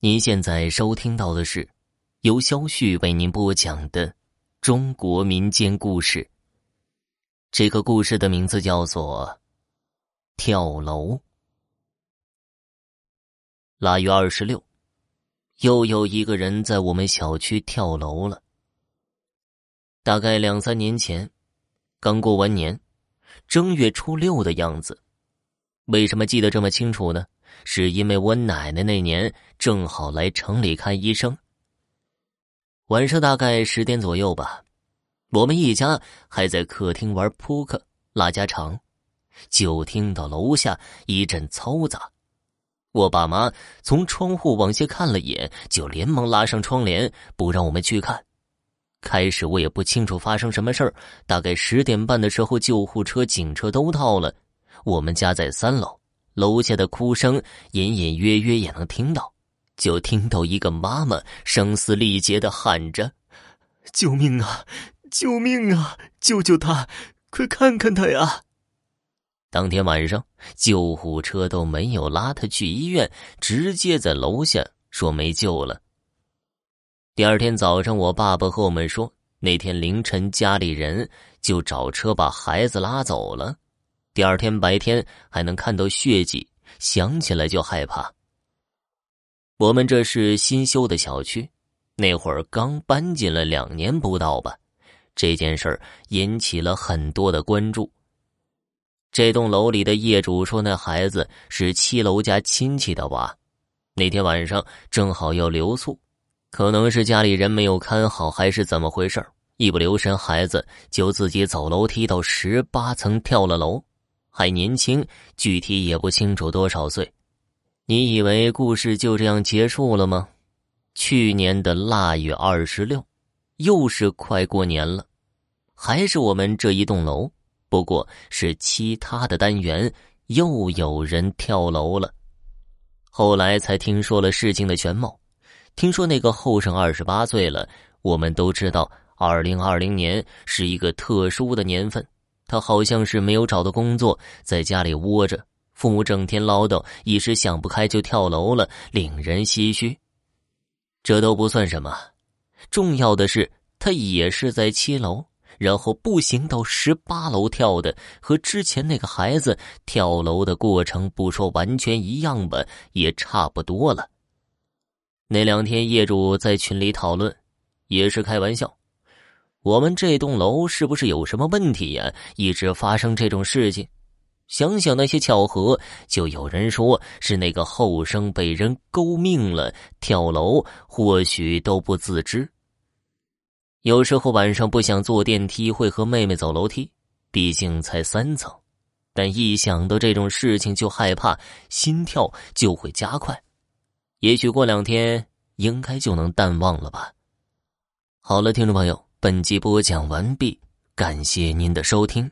您现在收听到的是由肖旭为您播讲的中国民间故事。这个故事的名字叫做《跳楼》。腊月二十六，又有一个人在我们小区跳楼了。大概两三年前，刚过完年，正月初六的样子。为什么记得这么清楚呢？是因为我奶奶那年正好来城里看医生。晚上大概十点左右吧，我们一家还在客厅玩扑克、拉家常，就听到楼下一阵嘈杂。我爸妈从窗户往下看了一眼，就连忙拉上窗帘，不让我们去看。开始我也不清楚发生什么事儿。大概十点半的时候，救护车、警车都到了。我们家在三楼。楼下的哭声隐隐约约也能听到，就听到一个妈妈声嘶力竭的喊着：“救命啊！救命啊！救救他！快看看他呀！”当天晚上，救护车都没有拉他去医院，直接在楼下说没救了。第二天早上，我爸爸和我们说，那天凌晨家里人就找车把孩子拉走了。第二天白天还能看到血迹，想起来就害怕。我们这是新修的小区，那会儿刚搬进了两年不到吧。这件事儿引起了很多的关注。这栋楼里的业主说，那孩子是七楼家亲戚的娃，那天晚上正好要留宿，可能是家里人没有看好，还是怎么回事一不留神，孩子就自己走楼梯到十八层跳了楼。还年轻，具体也不清楚多少岁。你以为故事就这样结束了吗？去年的腊月二十六，又是快过年了，还是我们这一栋楼，不过是其他的单元又有人跳楼了。后来才听说了事情的全貌，听说那个后生二十八岁了。我们都知道，二零二零年是一个特殊的年份。他好像是没有找到工作，在家里窝着，父母整天唠叨，一时想不开就跳楼了，令人唏嘘。这都不算什么，重要的是他也是在七楼，然后步行到十八楼跳的，和之前那个孩子跳楼的过程不说完全一样吧，也差不多了。那两天业主在群里讨论，也是开玩笑。我们这栋楼是不是有什么问题呀？一直发生这种事情，想想那些巧合，就有人说是那个后生被人勾命了，跳楼或许都不自知。有时候晚上不想坐电梯，会和妹妹走楼梯，毕竟才三层，但一想到这种事情就害怕，心跳就会加快。也许过两天应该就能淡忘了吧。好了，听众朋友。本集播讲完毕，感谢您的收听。